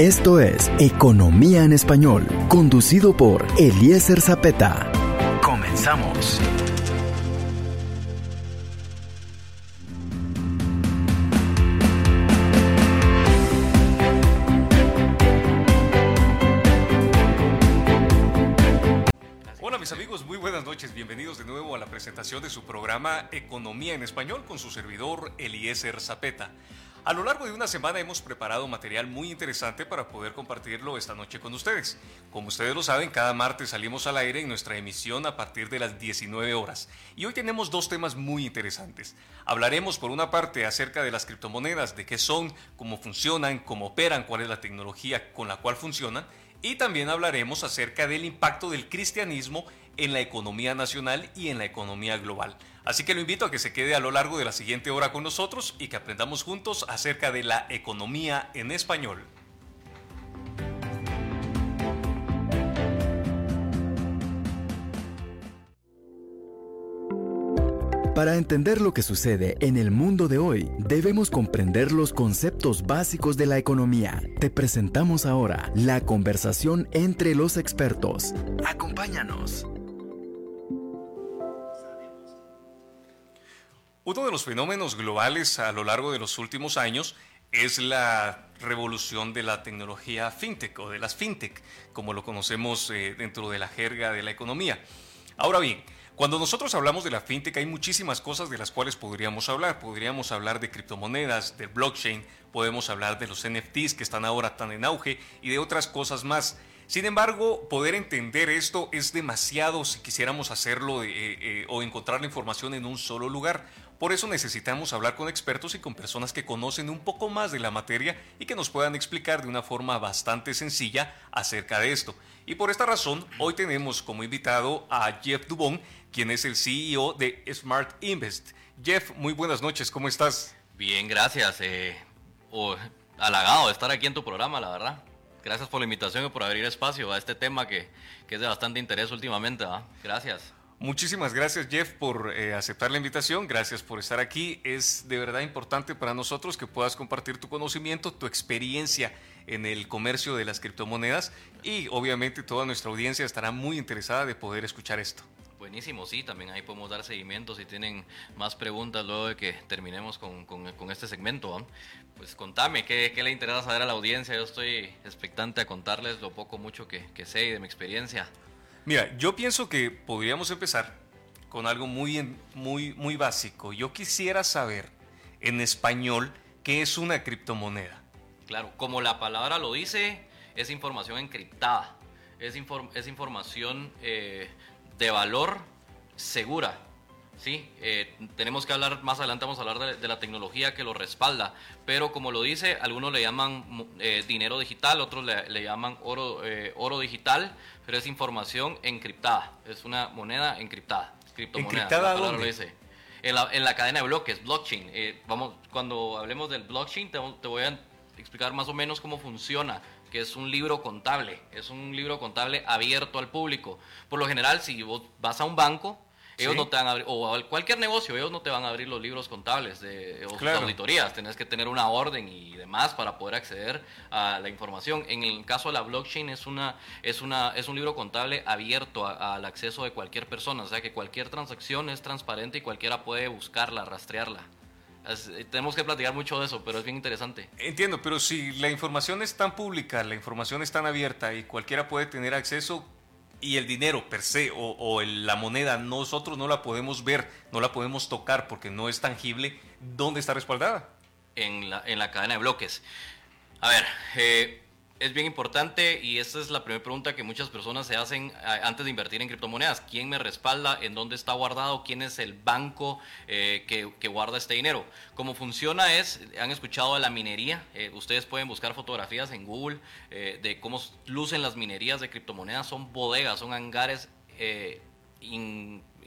Esto es Economía en Español, conducido por Eliezer Zapeta. Comenzamos. Hola mis amigos, muy buenas noches, bienvenidos de nuevo a la presentación de su programa Economía en Español con su servidor Eliezer Zapeta. A lo largo de una semana hemos preparado material muy interesante para poder compartirlo esta noche con ustedes. Como ustedes lo saben, cada martes salimos al aire en nuestra emisión a partir de las 19 horas. Y hoy tenemos dos temas muy interesantes. Hablaremos por una parte acerca de las criptomonedas, de qué son, cómo funcionan, cómo operan, cuál es la tecnología con la cual funcionan. Y también hablaremos acerca del impacto del cristianismo en la economía nacional y en la economía global. Así que lo invito a que se quede a lo largo de la siguiente hora con nosotros y que aprendamos juntos acerca de la economía en español. Para entender lo que sucede en el mundo de hoy, debemos comprender los conceptos básicos de la economía. Te presentamos ahora la conversación entre los expertos. Acompáñanos. Uno de los fenómenos globales a lo largo de los últimos años es la revolución de la tecnología fintech o de las fintech, como lo conocemos eh, dentro de la jerga de la economía. Ahora bien, cuando nosotros hablamos de la fintech hay muchísimas cosas de las cuales podríamos hablar. Podríamos hablar de criptomonedas, del blockchain, podemos hablar de los NFTs que están ahora tan en auge y de otras cosas más. Sin embargo, poder entender esto es demasiado si quisiéramos hacerlo eh, eh, o encontrar la información en un solo lugar. Por eso necesitamos hablar con expertos y con personas que conocen un poco más de la materia y que nos puedan explicar de una forma bastante sencilla acerca de esto. Y por esta razón, hoy tenemos como invitado a Jeff Dubon, quien es el CEO de Smart Invest. Jeff, muy buenas noches, ¿cómo estás? Bien, gracias. Eh, halagado de estar aquí en tu programa, la verdad. Gracias por la invitación y por abrir espacio a este tema que, que es de bastante interés últimamente. Gracias. Muchísimas gracias Jeff por eh, aceptar la invitación, gracias por estar aquí. Es de verdad importante para nosotros que puedas compartir tu conocimiento, tu experiencia en el comercio de las criptomonedas y obviamente toda nuestra audiencia estará muy interesada de poder escuchar esto. Buenísimo, sí, también ahí podemos dar seguimiento si tienen más preguntas luego de que terminemos con, con, este segmento. Pues contame, ¿qué, ¿qué, le interesa saber a la audiencia? Yo estoy expectante a contarles lo poco, mucho que, que sé y de mi experiencia. Mira, yo pienso que podríamos empezar con algo muy, muy, muy básico. Yo quisiera saber en español qué es una criptomoneda. Claro, como la palabra lo dice, es información encriptada. Es, es información eh, de valor segura. Sí, eh, tenemos que hablar, más adelante vamos a hablar de, la tecnología que lo respalda, pero como lo dice, algunos le llaman eh, dinero digital, otros le, llaman oro, eh, oro digital, pero es información encriptada, es una moneda encriptada. ¿Encriptada dónde? Lo dice. En la, en la, cadena de bloques, blockchain. vamos, cuando hablemos del blockchain, te, te voy a explicar más o menos cómo funciona que es un libro contable, es un libro contable abierto al público. Por lo general, si vos vas a un banco, ellos no te van a abrir, o cualquier negocio, ellos no te van a abrir los libros contables de, o auditorías. Tenés que tener una orden y demás para poder acceder a la información. En el caso de la blockchain es una es una es un libro contable abierto al acceso de cualquier persona, o sea que cualquier transacción es transparente y cualquiera puede buscarla, rastrearla. tenemos que platicar mucho de eso, pero es bien interesante. Entiendo, pero si la información es tan pública, la información es tan abierta y cualquiera puede tener acceso, y el dinero per se o, la moneda nosotros no la podemos ver, no la podemos tocar porque no es tangible, ¿dónde está respaldada? En la, en la cadena de bloques. A ver, eh, es bien importante y esta es la primera pregunta que muchas personas se hacen antes de invertir en criptomonedas. ¿Quién me respalda? ¿En dónde está guardado? ¿Quién es el banco eh, que, guarda este dinero? Cómo funciona es, han escuchado de la minería, eh, ustedes pueden buscar fotografías en Google eh, de cómo lucen las minerías de criptomonedas, son bodegas, son hangares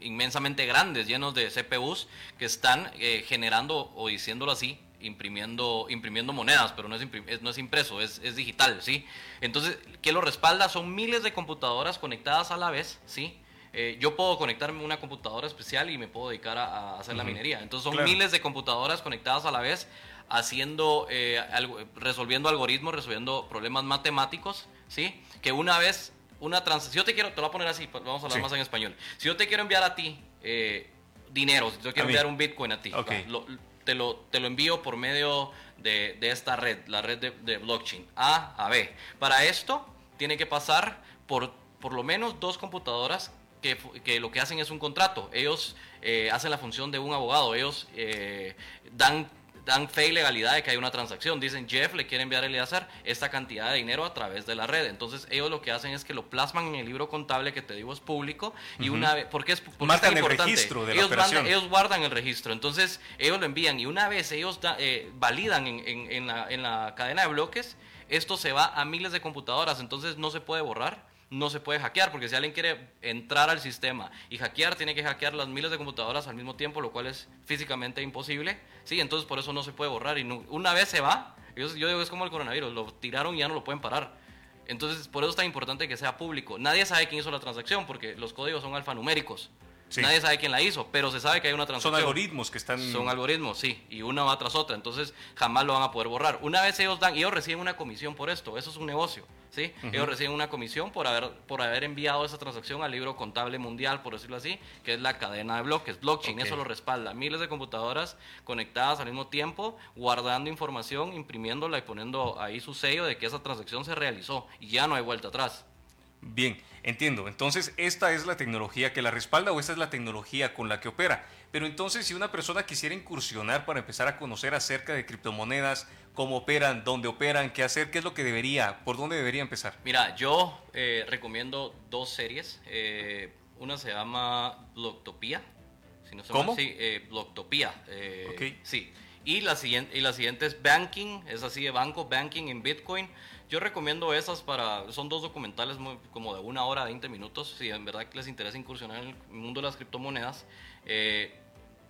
inmensamente grandes, llenos de CPUs que están generando, o diciéndolo así, imprimiendo, imprimiendo monedas, pero no es, no es impreso, es, es, digital, ¿sí? Entonces, ¿qué lo respalda? Son miles de computadoras conectadas a la vez, ¿sí? Eh, yo puedo conectarme a una computadora especial y me puedo dedicar a, hacer la minería. Entonces son miles de computadoras conectadas a la vez haciendo, eh, resolviendo algoritmos, resolviendo problemas matemáticos, ¿sí? Que una vez, una transacción, yo te quiero, te lo voy a poner así, vamos a hablar más en español. Si yo te quiero enviar a ti eh, dinero, si yo quiero enviar un Bitcoin a ti, te, lo, te lo envío por medio de, esta red, la red de, blockchain, A a B. Para esto, tiene que pasar por por lo menos dos computadoras que, que, lo que hacen es un contrato. Ellos eh, hacen la función de un abogado. Ellos eh, dan dan fe y legalidad de que hay una transacción. Dicen, Jeff le quiere enviar a Eleazar esta cantidad de dinero a través de la red. Entonces, ellos lo que hacen es que lo plasman en el libro contable que te digo es público. Y una vez, porque es, porque es importante. El registro de ellos, ellos guardan el registro. Entonces, ellos lo envían. Y una vez ellos eh, validan en, en, en, la, en la cadena de bloques, esto se va a miles de computadoras. Entonces, no se puede borrar no se puede hackear, porque si alguien quiere entrar al sistema y hackear, tiene que hackear las miles de computadoras al mismo tiempo, lo cual es físicamente imposible. Sí, entonces por eso no se puede borrar. Y una vez se va, yo, yo digo es como el coronavirus, lo tiraron y ya no lo pueden parar. Entonces, por eso es tan importante que sea público. Nadie sabe quién hizo la transacción, porque los códigos son alfanuméricos. Nadie sabe quién la hizo, pero se sabe que hay una transacción. Son algoritmos que están... Son algoritmos, sí, y una va tras otra, entonces jamás lo van a poder borrar. Una vez ellos dan, ellos reciben una comisión por esto, eso es un negocio, ¿sí? Ellos reciben una comisión por haber, por haber enviado esa transacción al libro contable mundial, por decirlo así, que es la cadena de bloques, blockchain, eso lo respalda. Miles de computadoras conectadas al mismo tiempo, guardando información, imprimiéndola y poniendo ahí su sello de que esa transacción se realizó, y ya no hay vuelta atrás. Bien, entiendo. Entonces, esta es la tecnología que la respalda o esta es la tecnología con la que opera. Pero entonces, si una persona quisiera incursionar para empezar a conocer acerca de criptomonedas, cómo operan, dónde operan, qué hacer, qué es lo que debería, por dónde debería empezar. Mira, yo eh, recomiendo dos series. Eh, una se llama Blocktopia. Si no ¿Cómo? Sí, eh, Blocktopia. Eh, Sí. Y la, siguiente, y la siguiente es Banking, es así de banco, Banking en Bitcoin. Yo recomiendo esas para, son dos documentales muy, como de una hora, 20 minutos, si en verdad les interesa incursionar en el mundo de las criptomonedas. Eh,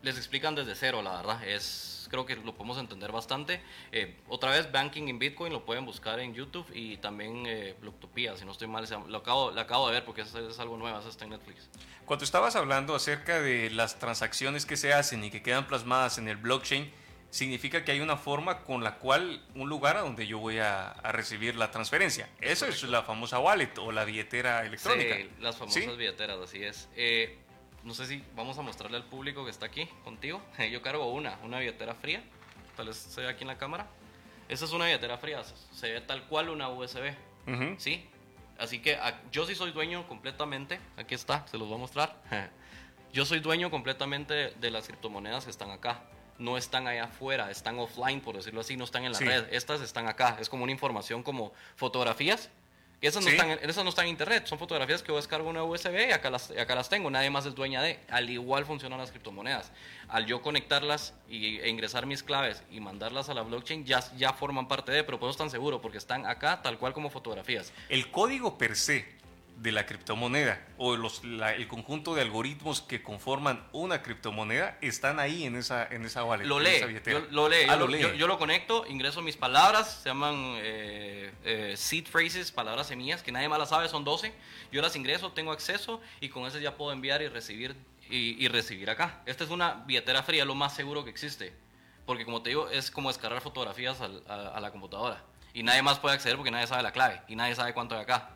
les explican desde cero, la verdad. Es, creo que lo podemos entender bastante. Eh, otra vez, Banking in Bitcoin lo pueden buscar en YouTube y también eh, Blocktopia, si no estoy mal, lo acabo, lo acabo de ver porque es, es algo nuevo, eso está en Netflix. Cuando estabas hablando acerca de las transacciones que se hacen y que quedan plasmadas en el blockchain, significa que hay una forma con la cual un lugar a donde yo voy a, recibir la transferencia. Eso es la famosa wallet o la billetera electrónica. Sí, las famosas billeteras, así es. Eh, no sé si vamos a mostrarle al público que está aquí contigo. Yo cargo una, una billetera fría. Tal vez se ve aquí en la cámara. Esa es una billetera fría, se ve tal cual una USB. ¿Sí? Así que ah, yo sí soy dueño completamente. Aquí está, se los voy a mostrar. Yo soy dueño completamente de las criptomonedas que están acá no están allá afuera, están offline, por decirlo así, no están en la red. Estas están acá. Es como una información como fotografías. esas no, están, esas no están en internet, son fotografías que yo descargo una USB y acá las, acá las tengo, nadie más es dueña de. Al igual funcionan las criptomonedas. Al yo conectarlas y, e ingresar mis claves y mandarlas a la blockchain, ya, ya forman parte de, pero puedo estar seguro porque están acá tal cual como fotografías. El código per se de la criptomoneda o los, el conjunto de algoritmos que conforman una criptomoneda están ahí en esa, en esa wallet. Lo lee, yo, lo, lee. Ah, yo, lo conecto, ingreso mis palabras, se llaman eh, eh, seed phrases, palabras semillas, que nadie más las sabe, son 12. Yo las ingreso, tengo acceso y con eso ya puedo enviar y recibir, y, recibir acá. Esta es una billetera fría, lo más seguro que existe. Porque como te digo, es como descargar fotografías a la computadora. Y nadie más puede acceder porque nadie sabe la clave y nadie sabe cuánto hay acá.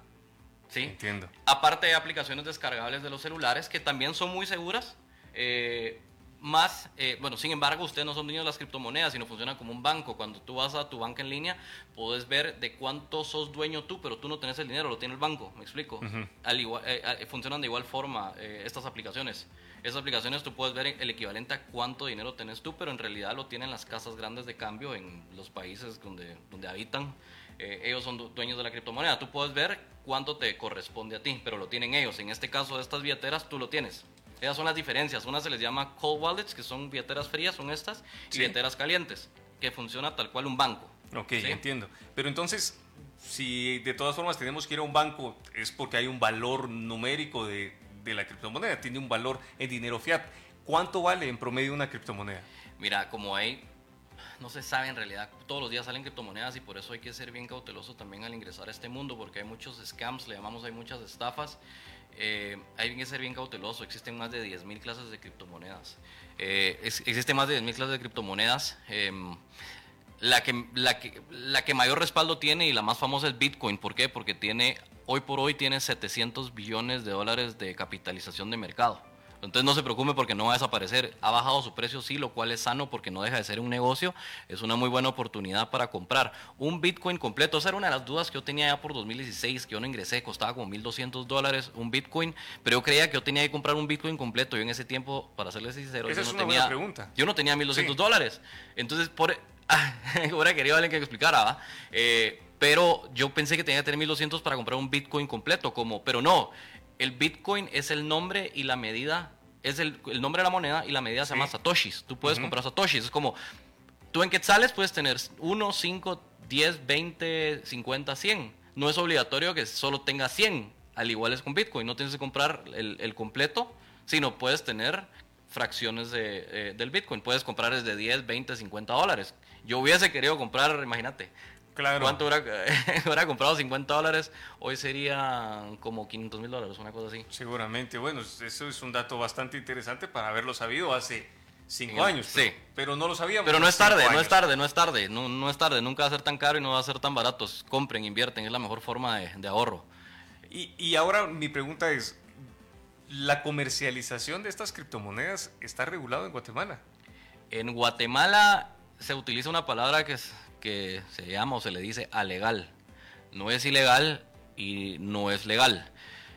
¿Sí? Entiendo. Aparte de aplicaciones descargables de los celulares que también son muy seguras. Eh, más, eh, bueno, sin embargo, ustedes no son dueños de las criptomonedas, sino funcionan como un banco. Cuando tú vas a tu banca en línea, puedes ver de cuánto sos dueño tú, pero tú no tenés el dinero, lo tiene el banco, ¿me explico? Al igual, eh, funcionan de igual forma estas aplicaciones. Esas aplicaciones tú puedes ver el equivalente a cuánto dinero tenés tú, pero en realidad lo tienen las casas grandes de cambio en los países donde, donde habitan. Ellos son dueños de la criptomoneda. Tú puedes ver cuánto te corresponde a ti, pero lo tienen ellos. En este caso de estas billeteras, tú lo tienes. Esas son las diferencias. Una se les llama cold wallets, que son billeteras frías, son estas, y billeteras calientes, que funciona tal cual un banco. Ok, entiendo. Pero entonces, si de todas formas tenemos que ir a un banco, es porque hay un valor numérico de, de la criptomoneda, tiene un valor en dinero fiat. ¿Cuánto vale en promedio una criptomoneda? Mira, como hay no se sabe en realidad. Todos los días salen criptomonedas y por eso hay que ser bien cauteloso también al ingresar a este mundo, porque hay muchos scams, le llamamos, hay muchas estafas. Eh, hay que ser bien cauteloso. Existen más de 10.000 clases de criptomonedas. Eh, existen más de 10.000 clases de criptomonedas. Em, La que, la, que, la que mayor respaldo tiene y la más famosa es Bitcoin. ¿Por qué? Porque tiene, hoy por hoy tiene 700 billones de dólares de capitalización de mercado. Entonces no se preocupe porque no va a desaparecer. Ha bajado su precio, sí, lo cual es sano porque no deja de ser un negocio. Es una muy buena oportunidad para comprar un Bitcoin completo. Esa era una de las dudas que yo tenía ya por 2016, que yo no ingresé, costaba como 1.200 dólares un Bitcoin, pero yo creía que yo tenía que comprar un Bitcoin completo. Yo en ese tiempo, para serles sincero, Esa yo, es no una tenía, buena pregunta. yo no tenía 1.200 Sí. dólares. Entonces, por... Ahora quería alguien que me explicara. Eh, pero yo pensé que tenía que tener 1200 para comprar un Bitcoin completo, como, pero no. El Bitcoin es el nombre y la medida, es el, el nombre de la moneda y la medida se llama Satoshis. Tú puedes comprar Satoshis. Es como, tú en quetzales puedes tener 1, 5, 10, 20, 50, 100. No es obligatorio que solo tenga 100. Al igual es con Bitcoin. No tienes que comprar el, el completo, sino puedes tener fracciones de, eh, del Bitcoin. Puedes comprar desde 10, 20, 50 dólares. Yo hubiese querido comprar, imagínate, Claro. ¿Cuánto hubiera, hubiera comprado 50 dólares? Hoy sería como 500 mil dólares, una cosa así. Seguramente, bueno, eso es un dato bastante interesante para haberlo sabido hace cinco años. sí. Pero, pero no lo sabíamos. Pero no es tarde, no es tarde, no es tarde, no, no es tarde, nunca va a ser tan caro y no va a ser tan barato. Compren, invierten, es la mejor forma de, de ahorro. Y, y ahora mi pregunta es, ¿la comercialización de estas criptomonedas está regulado en Guatemala? En Guatemala se utiliza una palabra que, es- que se llama o se le dice alegal. No es ilegal y no es legal.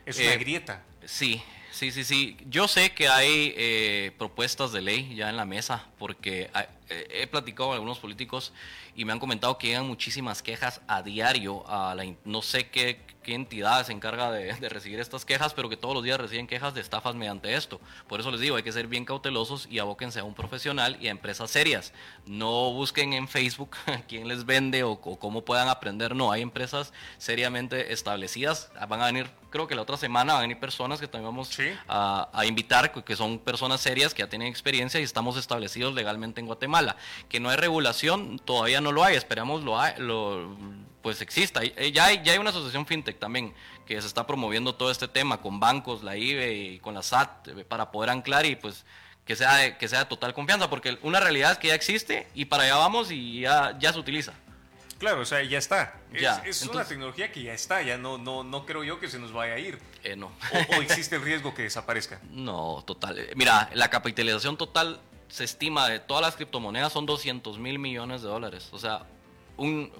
Es una Eh, grieta. Sí, sí, sí, sí. Yo sé que hay eh, propuestas de ley ya en la mesa, porque eh, he platicado con algunos políticos y me han comentado que llegan muchísimas quejas a diario a la... No sé qué, qué entidad se encarga de, de recibir estas quejas, pero que todos los días reciben quejas de estafas mediante esto. Por eso les digo, hay que ser bien cautelosos y abóquense a un profesional y a empresas serias. No busquen en Facebook quién les vende o, o cómo puedan aprender. No, hay empresas seriamente establecidas. Van a venir, creo que la otra semana van a venir personas que también vamos Sí. a, a invitar, que son personas serias que ya tienen experiencia y estamos establecidos legalmente en Guatemala. Que no hay regulación, todavía no lo hay, esperamos lo, hay- lo pues exista. Eh, Ya hay, ya hay una asociación fintech también que se está promoviendo todo este tema con bancos, la IBE y con la SAT eh, para poder anclar y pues que sea de, que sea de total confianza, porque una realidad es que ya existe y para allá vamos y ya, ya se utiliza. Claro, o sea, ya está. Es- Ya, Es, una entonces- tecnología que ya está, ya no, no, no creo yo que se nos vaya a ir. Eh, no. O, o existe el riesgo que desaparezca. No, total. Mira, la capitalización total se estima de todas las criptomonedas son 200 mil millones de dólares. O sea, un,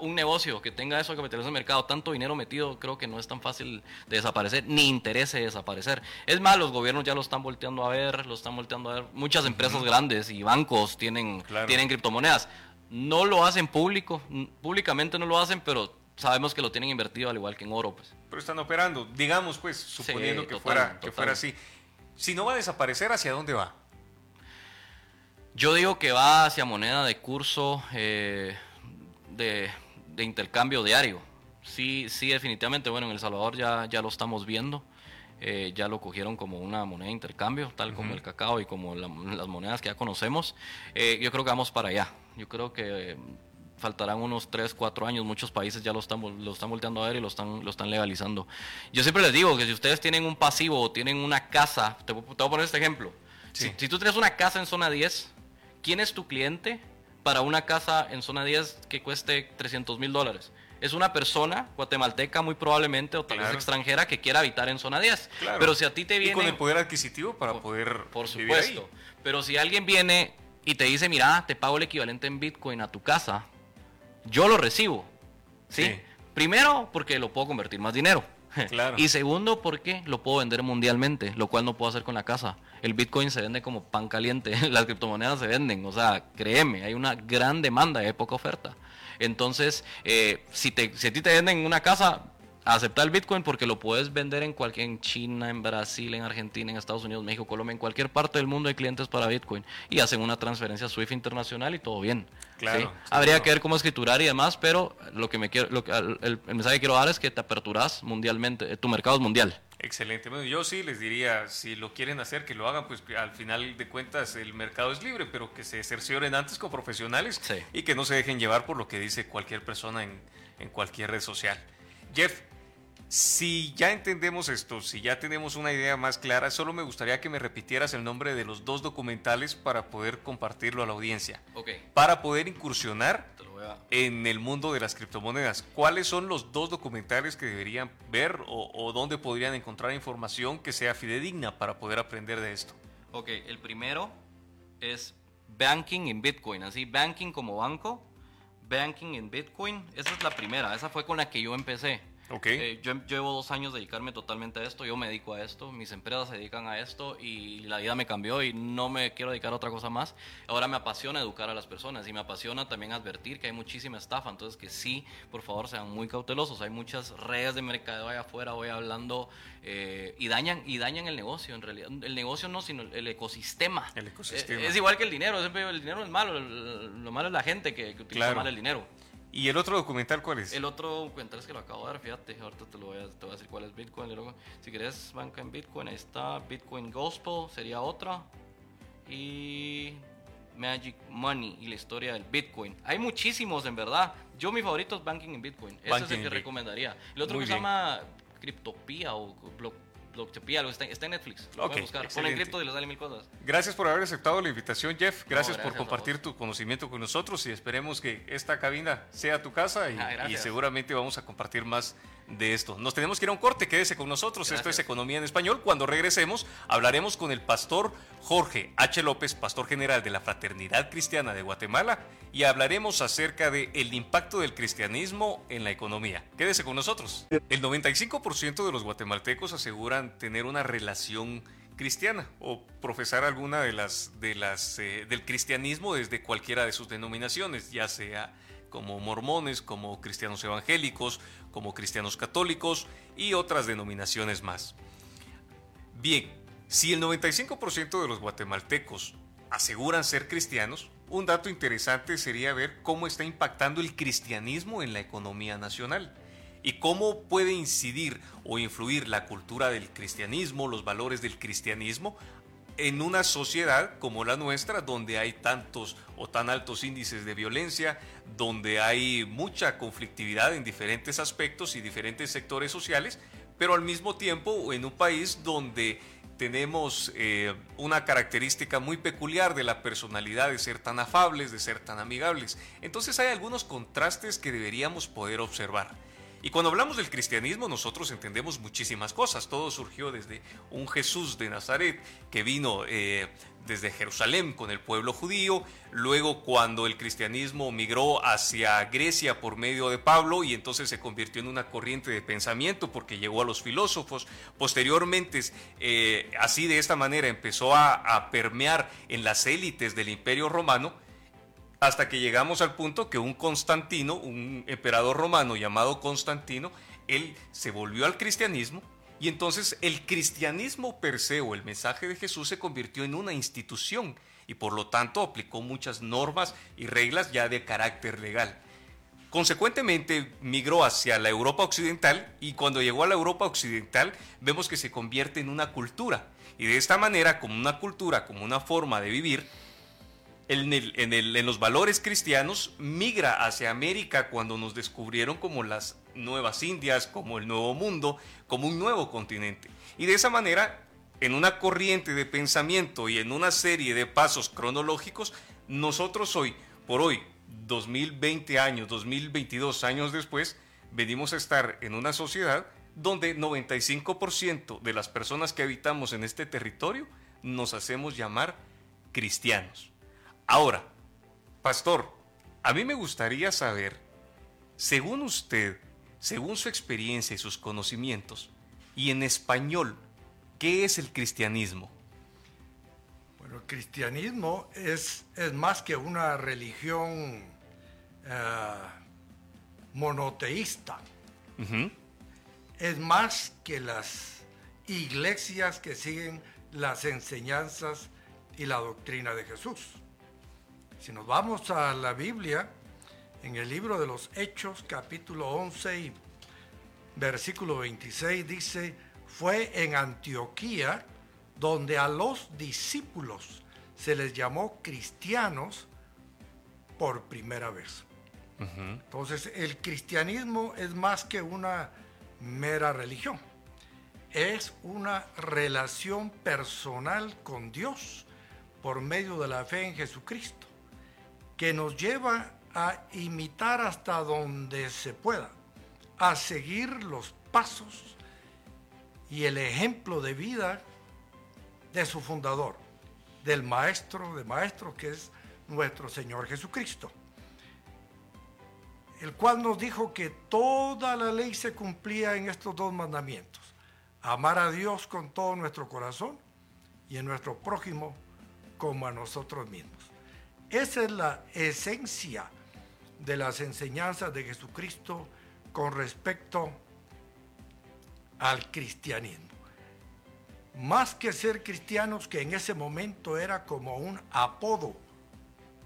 un negocio que tenga eso de capitalización de mercado, tanto dinero metido, creo que no es tan fácil de desaparecer, ni interese desaparecer. Es más, los gobiernos ya lo están volteando a ver, lo están volteando a ver. Muchas empresas grandes y bancos tienen, Claro. tienen criptomonedas. No lo hacen público, públicamente no lo hacen, pero sabemos que lo tienen invertido al igual que en oro. Pues. Pero están operando, digamos pues, suponiendo que, total, fuera, que fuera así. Si no va a desaparecer, ¿hacia dónde va? Yo digo que va hacia moneda de curso eh, de, de intercambio diario. Sí, sí, definitivamente. Bueno, en El Salvador ya, ya lo estamos viendo. Eh, ya lo cogieron como una moneda de intercambio, tal como el cacao y como la- las monedas que ya conocemos. Eh, yo creo que vamos para allá. Yo creo que eh, faltarán unos 3, 4 años. Muchos países ya lo están, lo están volteando a ver y lo están, lo están legalizando. Yo siempre les digo que si ustedes tienen un pasivo o tienen una casa, te, te voy a poner este ejemplo. Sí. Si, si tú tienes una casa en zona 10, ¿quién es tu cliente para una casa en zona 10 que cueste 300 mil dólares? Es una persona guatemalteca muy probablemente o tal vez extranjera que quiera habitar en zona 10. Claro. Pero si a ti te Y viene... con el poder adquisitivo para poder Por vivir ahí. supuesto. Pero si alguien viene y te dice, mira, te pago el equivalente en Bitcoin a tu casa, yo lo recibo. ¿sí? Sí. Primero, porque lo puedo convertir más dinero. Claro. Y segundo, porque lo puedo vender mundialmente, lo cual no puedo hacer con la casa. El Bitcoin se vende como pan caliente, las criptomonedas se venden. O sea, créeme, hay una gran demanda y poca oferta. Entonces, eh, si, te, si a ti te venden una casa, acepta el Bitcoin porque lo puedes vender en cualquier en China, en Brasil, en Argentina, en Estados Unidos, México, Colombia, en cualquier parte del mundo hay clientes para Bitcoin y hacen una transferencia SWIFT internacional y todo bien. Claro. Habría que ver cómo escriturar y demás, pero lo que me quiero, lo que- el, el mensaje que quiero dar es que te aperturas mundialmente, eh, tu mercado es mundial. Excelente. Bueno, yo sí les diría, si lo quieren hacer, que lo hagan, pues al final de cuentas el mercado es libre, pero que se cercioren antes con profesionales Sí. y que no se dejen llevar por lo que dice cualquier persona en, en cualquier red social. Jeff, Si ya entendemos esto, si ya tenemos una idea más clara, solo me gustaría que me repitieras el nombre de los dos documentales para poder compartirlo a la audiencia. Ok. Para poder incursionar en el mundo de las criptomonedas. ¿Cuáles son los dos documentales que deberían ver o, o dónde podrían encontrar información que sea fidedigna para poder aprender de esto? Ok, el primero es Banking en Bitcoin, así, Banking como banco, Banking en Bitcoin. Esa es la primera, esa fue con la que yo empecé. Okay. Eh, yo llevo dos años dedicarme totalmente a esto, yo me dedico a esto, mis empresas se dedican a esto y la vida me cambió y no me quiero dedicar a otra cosa más. Ahora me apasiona educar a las personas y me apasiona también advertir que hay muchísima estafa, entonces que sí, por favor sean muy cautelosos. Hay muchas redes de mercadeo allá afuera, voy hablando eh, y dañan y dañan el negocio en realidad. El negocio no, sino el ecosistema. El ecosistema. es igual que el dinero, el dinero es malo, lo malo es la gente que, utiliza mal el dinero. ¿Y el otro documental cuál es? El otro documental es que lo acabo de dar, fíjate, ahorita te, lo voy a, te voy a decir cuál es Bitcoin. si querés banca en Bitcoin, ahí está Bitcoin Gospel, sería otra. Y Magic Money y la historia del Bitcoin. Hay muchísimos en verdad. Yo mi favorito es Banking en Bitcoin. Ese es el que recomendaría. El otro que se llama Cryptopia o Block está, está en Netflix. Lo okay, buscar. Ponen cripto y les sale mil cosas. Gracias por haber aceptado la invitación, Jeff. Gracias, por compartir tu conocimiento con nosotros y esperemos que esta cabina sea tu casa y, ah, y seguramente vamos a compartir más de esto. Nos tenemos que ir a un corte, quédese con nosotros. Esto es Economía en Español. Cuando regresemos, hablaremos con el pastor Jorge H. López, pastor general de la Fraternidad Cristiana de Guatemala, y hablaremos acerca del el impacto del cristianismo en la economía. Quédese con nosotros. El 95% de los guatemaltecos aseguran tener una relación cristiana o profesar alguna de las, de las eh, del cristianismo desde cualquiera de sus denominaciones, ya sea como mormones, como cristianos evangélicos, como cristianos católicos y otras denominaciones más. Bien, si el 95% de los guatemaltecos aseguran ser cristianos, un dato interesante sería ver cómo está impactando el cristianismo en la economía nacional y cómo puede incidir o influir la cultura del cristianismo, los valores del cristianismo en una sociedad como la nuestra, donde hay tantos o tan altos índices de violencia, donde hay mucha conflictividad en diferentes aspectos y diferentes sectores sociales, pero al mismo tiempo en un país donde tenemos eh, una característica muy peculiar de la personalidad de ser tan afables, de ser tan amigables. Entonces hay algunos contrastes que deberíamos poder observar. Y cuando hablamos del cristianismo nosotros entendemos muchísimas cosas. Todo surgió desde un Jesús de Nazaret que vino eh, desde Jerusalén con el pueblo judío, luego cuando el cristianismo migró hacia Grecia por medio de Pablo y entonces se convirtió en una corriente de pensamiento porque llegó a los filósofos, posteriormente eh, así de esta manera empezó a permear en las élites del imperio romano, hasta que llegamos al punto que un Constantino, un emperador romano llamado Constantino, él se volvió al cristianismo y entonces el cristianismo per se o el mensaje de Jesús se convirtió en una institución y por lo tanto aplicó muchas normas y reglas ya de carácter legal. Consecuentemente migró hacia la Europa occidental y cuando llegó a la Europa occidental vemos que se convierte en una cultura y de esta manera como una cultura, como una forma de vivir, en, los valores cristianos migra hacia América cuando nos descubrieron como las nuevas Indias, como el nuevo mundo, como un nuevo continente. Y de esa manera, en una corriente de pensamiento y en una serie de pasos cronológicos, nosotros hoy, por hoy, 2020 años, 2022 años después, venimos a estar en una sociedad donde 95% de las personas que habitamos en este territorio nos hacemos llamar cristianos. Ahora, pastor, a mí me gustaría saber, según usted, según su experiencia y sus conocimientos, y en español, ¿qué es el cristianismo? Bueno, el cristianismo es, es más que una religión eh, monoteísta. Es más que las iglesias que siguen las enseñanzas y la doctrina de Jesús. Si nos vamos a la Biblia, en el libro de los Hechos, capítulo 11 versículo 26, dice, fue en Antioquía donde a los discípulos se les llamó cristianos por primera vez. Entonces, el cristianismo es más que una mera religión. Es una relación personal con Dios por medio de la fe en Jesucristo, que nos lleva a imitar hasta donde se pueda, a seguir los pasos y el ejemplo de vida de su fundador, del maestro de maestros que es nuestro Señor Jesucristo, el cual nos dijo que toda la ley se cumplía en estos dos mandamientos, amar a Dios con todo nuestro corazón y en nuestro prójimo como a nosotros mismos. Esa es la esencia de las enseñanzas de Jesucristo con respecto al cristianismo. Más que ser cristianos, que en ese momento era como un apodo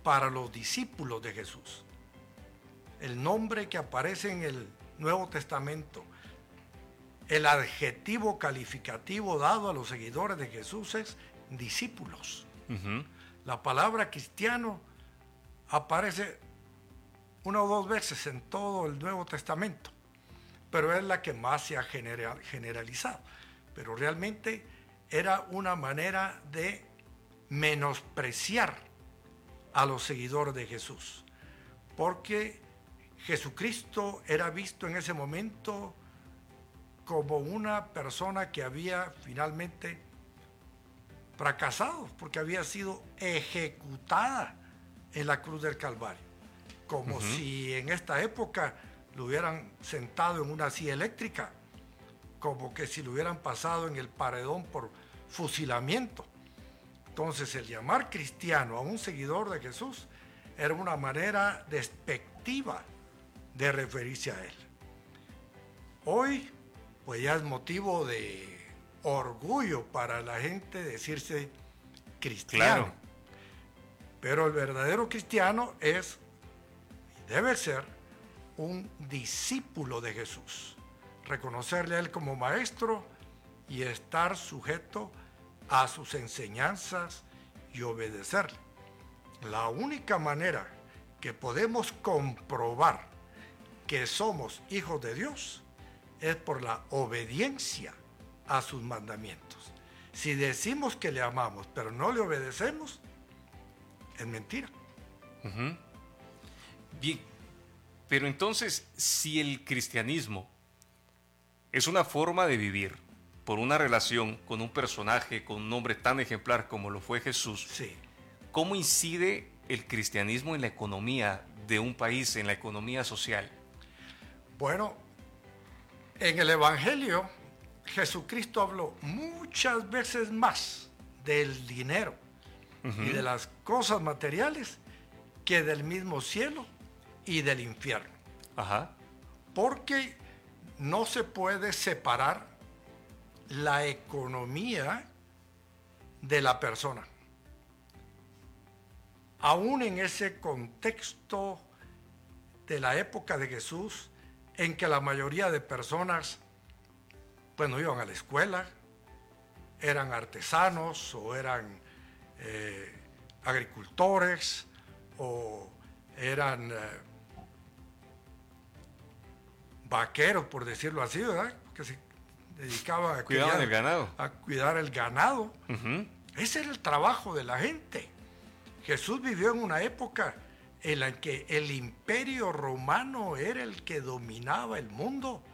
para los discípulos de Jesús. El nombre que aparece en el Nuevo Testamento, el adjetivo calificativo dado a los seguidores de Jesús es discípulos. La palabra cristiano aparece una o dos veces en todo el Nuevo Testamento, pero es la que más se ha generalizado. Pero realmente era una manera de menospreciar a los seguidores de Jesús, porque Jesucristo era visto en ese momento como una persona que había finalmente fracasado, porque había sido ejecutada en la cruz del Calvario, como si en esta época lo hubieran sentado en una silla eléctrica, como que si lo hubieran pasado en el paredón por fusilamiento. Entonces el llamar cristiano a un seguidor de Jesús era una manera despectiva de referirse a él. Hoy, pues ya es motivo de orgullo para la gente decirse cristiano. Pero el verdadero cristiano es, y debe ser, un discípulo de Jesús. Reconocerle a Él como maestro y estar sujeto a sus enseñanzas y obedecerle. La única manera que podemos comprobar que somos hijos de Dios es por la obediencia a sus mandamientos. Si decimos que le amamos pero no le obedecemos, es mentira. Bien, pero entonces si el cristianismo es una forma de vivir, por una relación con un personaje, con un nombre tan ejemplar como lo fue Jesús, sí. ¿cómo incide el cristianismo en la economía de un país, en la economía social? Bueno, en el Evangelio Jesucristo habló muchas veces más del dinero y de las cosas materiales que del mismo cielo y del infierno. Ajá. Porque no se puede separar la economía de la persona. Aún en ese contexto de la época de Jesús, en que la mayoría de personas, bueno, iban a la escuela, eran artesanos o eran eh, agricultores o eran eh, vaqueros, por decirlo así, ¿verdad? Que dedicaba a cuidar el ganado. A cuidar el ganado. Ese era el trabajo de la gente. Jesús vivió en una época en la que el imperio romano era el que dominaba el mundo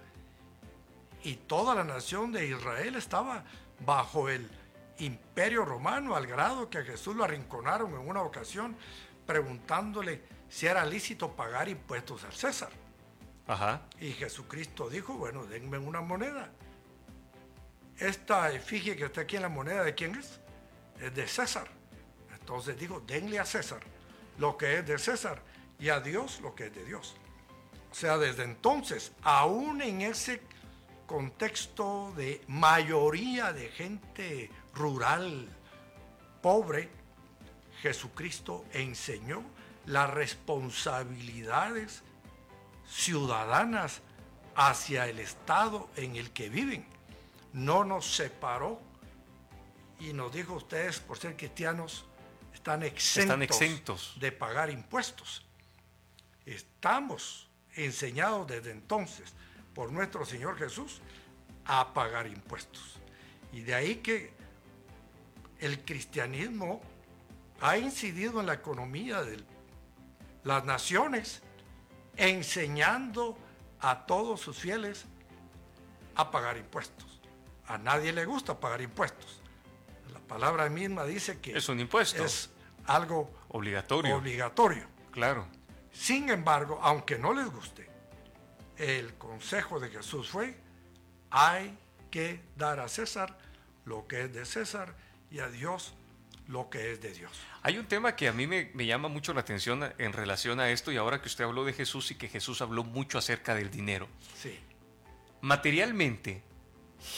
y toda la nación de Israel estaba bajo el imperio romano al grado que a Jesús lo arrinconaron en una ocasión preguntándole si era lícito pagar impuestos al César. Ajá. Y Jesucristo dijo, bueno, denme una moneda esta efigie que está aquí en la moneda, ¿de quién es? Es de César. Entonces digo, denle a César lo que es de César y a Dios lo que es de Dios. O sea, desde entonces, aún en ese contexto de mayoría de gente rural, pobre, Jesucristo enseñó las responsabilidades ciudadanas hacia el estado en el que viven. No nos separó. Y nos dijo ustedes, por ser cristianos, están exentos, de pagar impuestos. Estamos enseñados desde entonces por nuestro Señor Jesús a pagar impuestos. Y de ahí que el cristianismo ha incidido en la economía de las naciones, enseñando a todos sus fieles a pagar impuestos. A nadie le gusta pagar impuestos. La palabra misma dice que es un impuesto. Es algo obligatorio. Obligatorio. Claro. Sin embargo, aunque no les guste, el consejo de Jesús fue, hay que dar a César lo que es de César y a Dios lo que es de Dios. Hay un tema que a mí me, llama mucho la atención en relación a esto y ahora que usted habló de Jesús y que Jesús habló mucho acerca del dinero. Sí. Materialmente,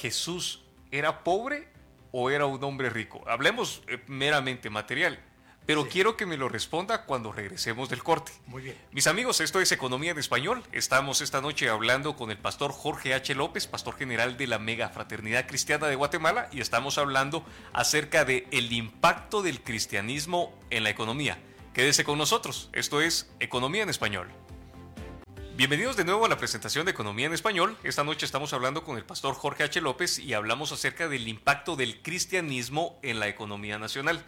¿Jesús era pobre o era un hombre rico? Hablemos eh, meramente material. Pero quiero que me lo responda cuando regresemos del corte. Muy bien. Mis amigos, esto es Economía en Español. Estamos esta noche hablando con el pastor Jorge H. López, pastor general de la Mega Fraternidad Cristiana de Guatemala, y estamos hablando acerca de el impacto del cristianismo en la economía. Quédese con nosotros. Esto es Economía en Español. Bienvenidos de nuevo a la presentación de Economía en Español. Esta noche estamos hablando con el pastor Jorge H. López y hablamos acerca del impacto del cristianismo en la economía nacional.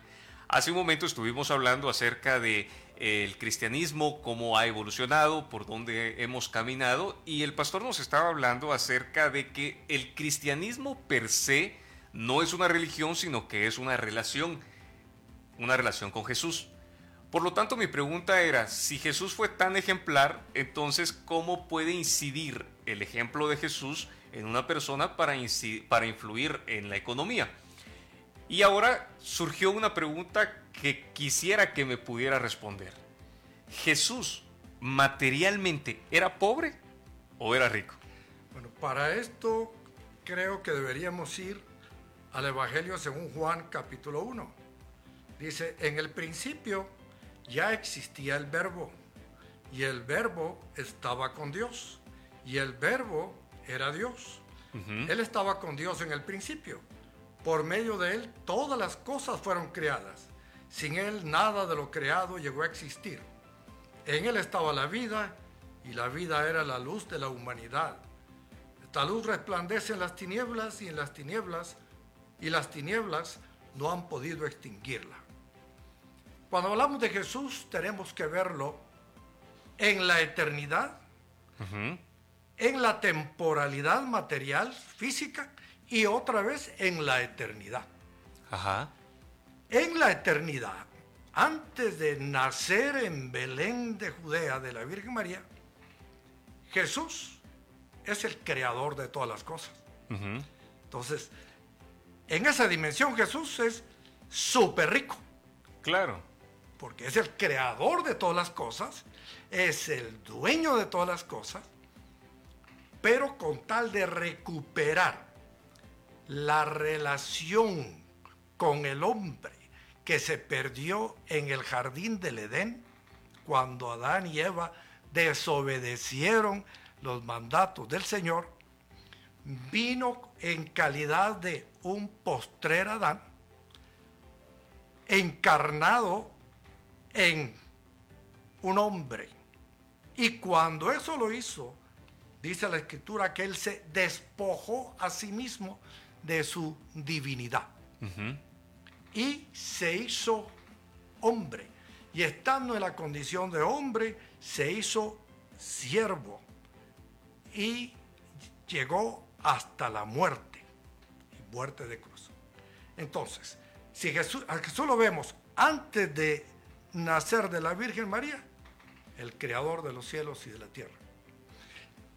Hace un momento estuvimos hablando acerca de eh, el cristianismo, cómo ha evolucionado, por dónde hemos caminado, y el pastor nos estaba hablando acerca de que el cristianismo per se no es una religión, sino que es una relación, una relación con Jesús. Por lo tanto, mi pregunta era, si Jesús fue tan ejemplar, entonces, ¿cómo puede incidir el ejemplo de Jesús en una persona para, para influir en la economía? Y ahora surgió una pregunta que quisiera que me pudiera responder. ¿Jesús materialmente era pobre o era rico? Bueno, para esto creo que deberíamos ir al Evangelio según Juan capítulo 1. Dice, en el principio ya existía el verbo y el verbo estaba con Dios y el verbo era Dios. Él estaba con Dios en el principio. Por medio de Él todas las cosas fueron creadas. Sin Él nada de lo creado llegó a existir. En Él estaba la vida y la vida era la luz de la humanidad. Esta luz resplandece en las tinieblas y en las tinieblas y las tinieblas no han podido extinguirla. Cuando hablamos de Jesús tenemos que verlo en la eternidad, en la temporalidad material, física, y otra vez en la eternidad. Ajá. En la eternidad, antes de nacer en Belén de Judea de la Virgen María, Jesús es el creador de todas las cosas. Entonces, en esa dimensión Jesús es súper rico. Claro. Porque es el creador de todas las cosas, es el dueño de todas las cosas, pero con tal de recuperar la relación con el hombre que se perdió en el jardín del Edén cuando Adán y Eva desobedecieron los mandatos del Señor, vino en calidad de un postrer Adán, encarnado en un hombre. Y cuando eso lo hizo, dice la escritura que él se despojó a sí mismo de su divinidad. Y se hizo hombre. Y estando en la condición de hombre, se hizo siervo. Y llegó hasta la muerte. muerte de cruz. Entonces, si Jesús, a Jesús lo vemos antes de nacer de la Virgen María, el creador de los cielos y de la tierra.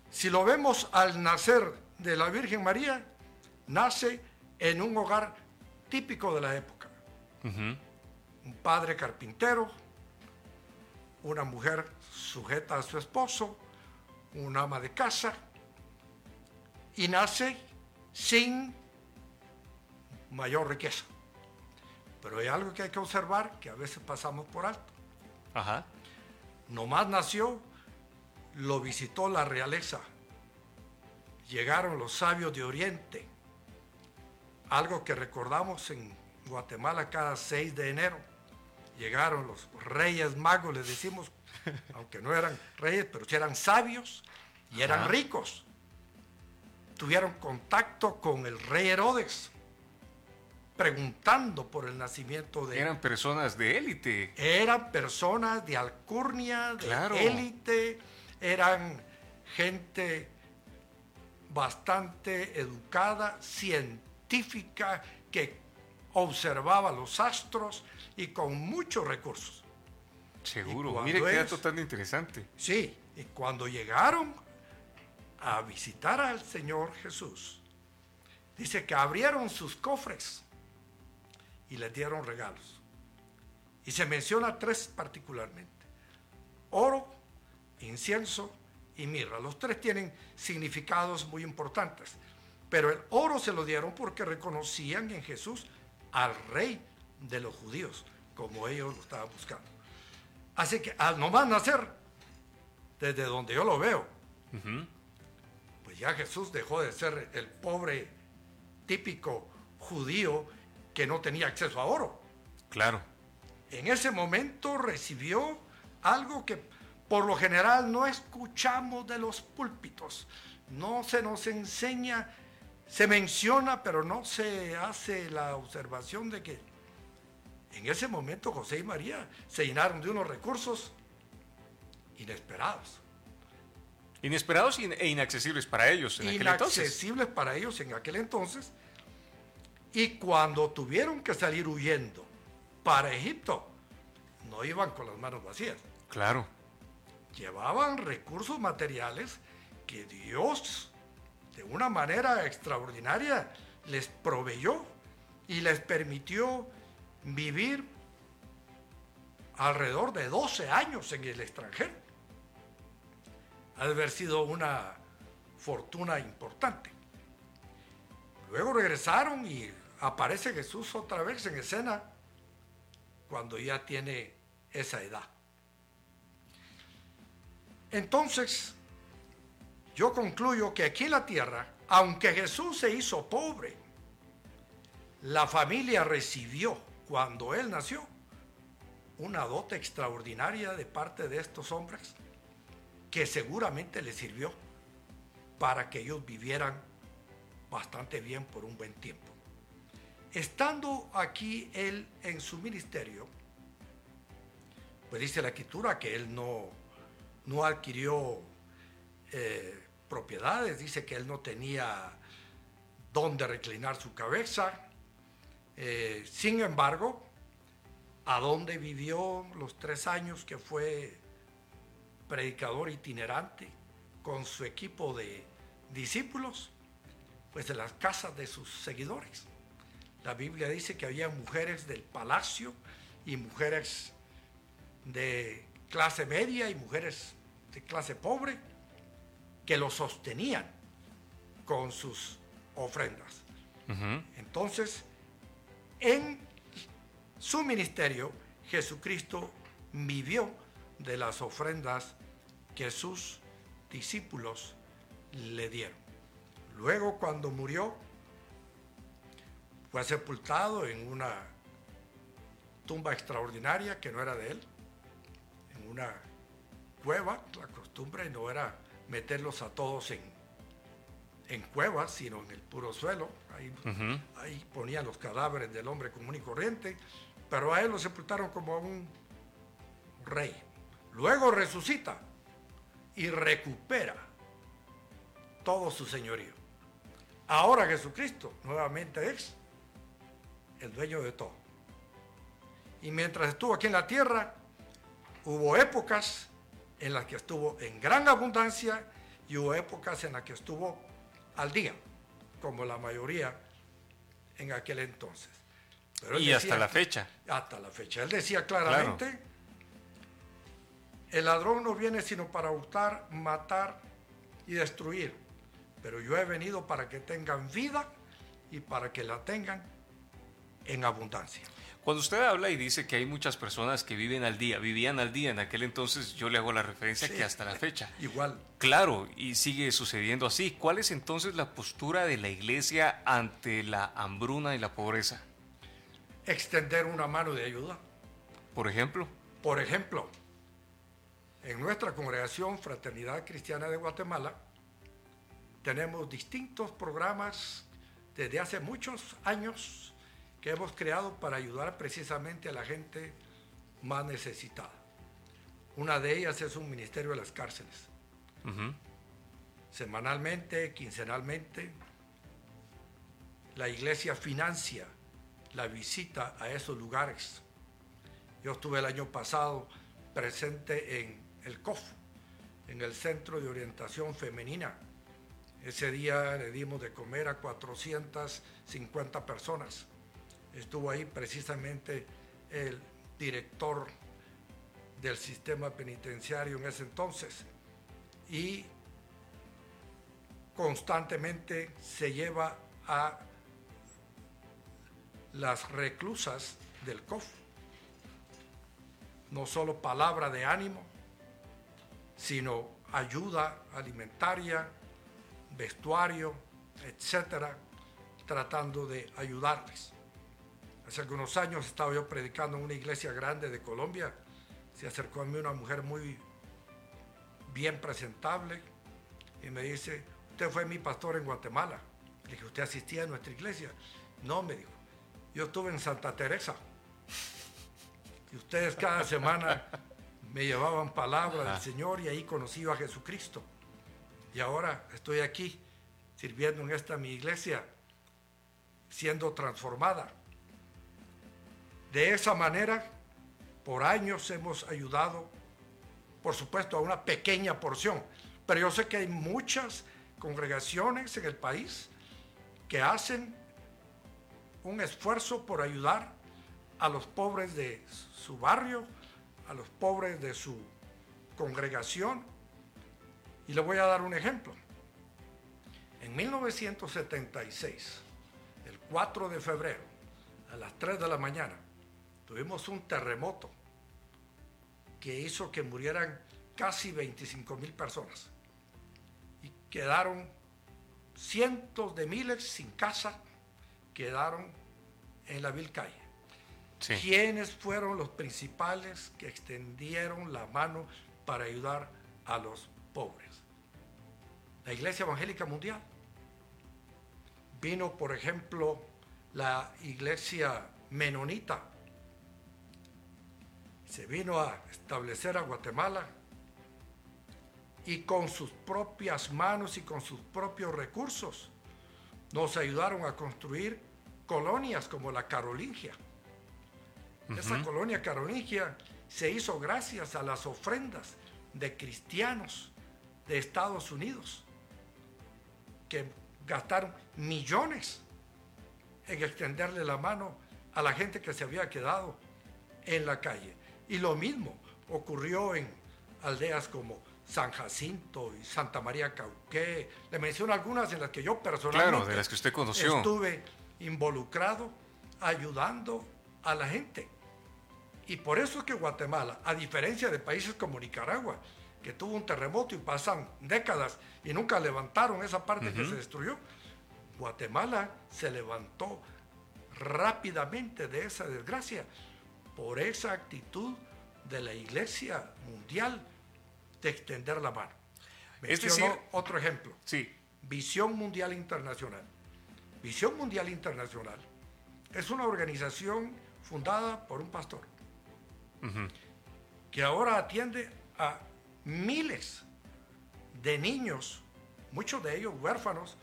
Si lo vemos al nacer de la Virgen María, nace en un hogar típico de la época. Un padre carpintero, una mujer sujeta a su esposo, un ama de casa, y nace sin mayor riqueza. Pero hay algo que hay que observar que a veces pasamos por alto. Ajá. Nomás nació, lo visitó la realeza. Llegaron los sabios de Oriente algo que recordamos en Guatemala cada 6 de enero. Llegaron los reyes magos, les decimos, aunque no eran reyes, pero sí eran sabios y eran ricos. tuvieron contacto con el rey Herodes, preguntando por el nacimiento de... Eran personas de élite. Eran personas de alcurnia, de élite, eran gente bastante educada, científica, que observaba los astros y con muchos recursos. Seguro, mire qué dato tan interesante. Sí, y cuando llegaron a visitar al Señor Jesús, dice que abrieron sus cofres y les dieron regalos. Y se menciona tres particularmente. Oro, incienso y mirra. Los tres tienen significados muy importantes. Pero el oro se lo dieron porque reconocían en Jesús al rey de los judíos, como ellos lo estaban buscando. Así que al nomás nacer, desde donde yo lo veo, pues ya Jesús dejó de ser el pobre típico judío que no tenía acceso a oro. Claro. En ese momento recibió algo que por lo general no escuchamos de los púlpitos. No se nos enseña, se menciona, pero no se hace la observación de que en ese momento José y María se llenaron de unos recursos inesperados. Inesperados e inaccesibles para ellos en aquel entonces. Inaccesibles para ellos en aquel entonces. Y cuando tuvieron que salir huyendo para Egipto, no iban con las manos vacías. Claro. Llevaban recursos materiales que Dios, de una manera extraordinaria, les proveyó y les permitió vivir alrededor de 12 años en el extranjero. Ha de haber sido una fortuna importante. Luego regresaron y aparece Jesús otra vez en escena cuando ya tiene esa edad. Entonces, yo concluyo que aquí en la tierra, aunque Jesús se hizo pobre, la familia recibió cuando él nació, una dote extraordinaria de parte de estos hombres que seguramente le sirvió para que ellos vivieran bastante bien por un buen tiempo. Estando aquí él en su ministerio, pues dice la escritura que él no, no adquirió eh, propiedades, dice que él no tenía dónde reclinar su cabeza, eh, sin embargo, a dónde vivió los tres años que fue predicador itinerante con su equipo de discípulos, pues en las casas de sus seguidores. La Biblia dice que había mujeres del palacio y mujeres de clase media y mujeres de clase pobre que lo sostenían con sus ofrendas. Entonces, en su ministerio, Jesucristo vivió de las ofrendas que sus discípulos le dieron. Luego, cuando murió, fue sepultado en una tumba extraordinaria que no era de él, en una cueva. La costumbre no era meterlos a todos en, en cuevas, sino en el puro suelo. Ahí, ponían los cadáveres del hombre común y corriente, pero a él lo sepultaron como a un rey. Luego resucita y recupera todo su señorío. Ahora Jesucristo nuevamente es el dueño de todo. Y mientras estuvo aquí en la tierra, hubo épocas en las que estuvo en gran abundancia y hubo épocas en las que estuvo al día como la mayoría en aquel entonces. y hasta la fecha. Hasta la fecha. Él decía claramente, el ladrón no viene sino para hurtar, matar y destruir, pero yo he venido para que tengan vida y para que la tengan en abundancia. Cuando usted habla y dice que hay muchas personas que viven al día, vivían al día en aquel entonces, yo le hago la referencia que hasta la fecha. Igual. Claro, y sigue sucediendo así. ¿Cuál es entonces la postura de la iglesia ante la hambruna y la pobreza? Extender una mano de ayuda. Por ejemplo. Por ejemplo, en nuestra congregación Fraternidad Cristiana de Guatemala tenemos distintos programas desde hace muchos años que hemos creado para ayudar precisamente a la gente más necesitada. Una de ellas es un ministerio de las cárceles. Semanalmente, quincenalmente, la iglesia financia la visita a esos lugares. Yo estuve el año pasado presente en el COF, en el Centro de Orientación Femenina. Ese día le dimos de comer a 450 personas. Estuvo ahí precisamente el director del sistema penitenciario en ese entonces. Y constantemente se lleva a las reclusas del COF. No solo palabra de ánimo, sino ayuda alimentaria, vestuario, etcétera, tratando de ayudarles. Hace algunos años estaba yo predicando en una iglesia grande de Colombia. Se acercó a mí una mujer muy bien presentable y me dice, usted fue mi pastor en Guatemala. Le dije, ¿usted asistía a nuestra iglesia? No, me dijo, yo estuve en Santa Teresa. Y ustedes cada semana me llevaban palabra del Señor y ahí conocí a Jesucristo. Y ahora estoy aquí sirviendo en esta mi iglesia, siendo transformada. De esa manera, por años hemos ayudado, por supuesto, a una pequeña porción, pero yo sé que hay muchas congregaciones en el país que hacen un esfuerzo por ayudar a los pobres de su barrio, a los pobres de su congregación. Y le voy a dar un ejemplo. En 1976, el 4 de febrero, a las 3 de la mañana, tuvimos un terremoto que hizo que murieran casi 25 mil personas. Y quedaron cientos de miles sin casa, quedaron en la vil calle. ¿Quiénes fueron los principales que extendieron la mano para ayudar a los pobres? La Iglesia Evangélica Mundial. Vino, por ejemplo, la Iglesia Menonita. Se vino a establecer a Guatemala y con sus propias manos y con sus propios recursos nos ayudaron a construir colonias como la Carolingia. Esa colonia carolingia se hizo gracias a las ofrendas de cristianos de Estados Unidos que gastaron millones en extenderle la mano a la gente que se había quedado en la calle. Y lo mismo ocurrió en aldeas como San Jacinto y Santa María Cauqué. Le menciono algunas en las que yo personalmente de las que usted conoció. estuve involucrado ayudando a la gente. Y por eso es que Guatemala, a diferencia de países como Nicaragua, que tuvo un terremoto y pasan décadas y nunca levantaron esa parte que se destruyó, Guatemala se levantó rápidamente de esa desgracia por esa actitud de la Iglesia Mundial de extender la mano. es decir, otro ejemplo. Sí. Visión Mundial Internacional. Visión Mundial Internacional es una organización fundada por un pastor que ahora atiende a miles de niños, muchos de ellos huérfanos,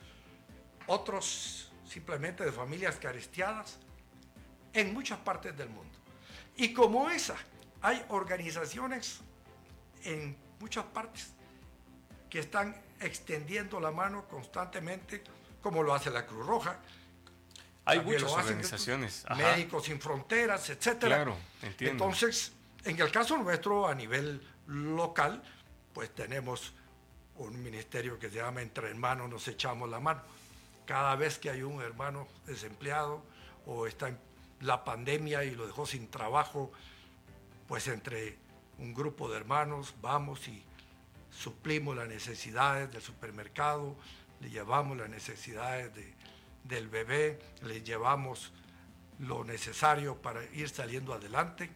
otros simplemente de familias carestiadas, en muchas partes del mundo. Y como esa, hay organizaciones en muchas partes que están extendiendo la mano constantemente, como lo hace la Cruz Roja. Hay muchas organizaciones. Médicos sin Fronteras, etc. Claro, entiendo. Entonces, en el caso nuestro, a nivel local, pues tenemos un ministerio que se llama Entre Hermanos nos echamos la mano. Cada vez que hay un hermano desempleado o está en la pandemia y lo dejó sin trabajo, pues entre un grupo de hermanos, vamos y suplimos las necesidades del supermercado, le llevamos las necesidades del bebé, le llevamos lo necesario para ir saliendo adelante.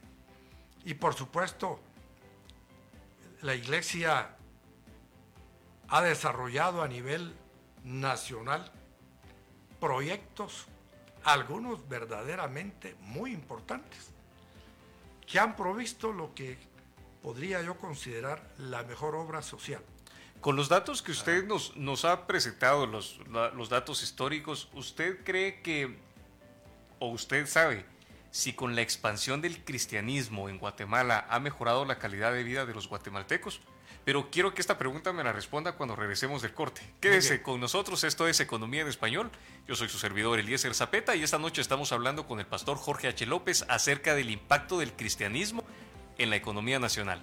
Y por supuesto, la iglesia ha desarrollado a nivel nacional proyectos, algunos verdaderamente muy importantes, que han provisto lo que podría yo considerar la mejor obra social. Con los datos que usted nos, nos ha presentado, los, los datos históricos, ¿usted cree que, o usted sabe, si con la expansión del cristianismo en Guatemala ha mejorado la calidad de vida de los guatemaltecos? Pero quiero que esta pregunta me la responda cuando regresemos del corte. Quédese con nosotros, esto es Economía en Español. Yo soy su servidor Eliezer Zapeta y esta noche estamos hablando con el pastor Jorge H. López acerca del impacto del cristianismo en la economía nacional.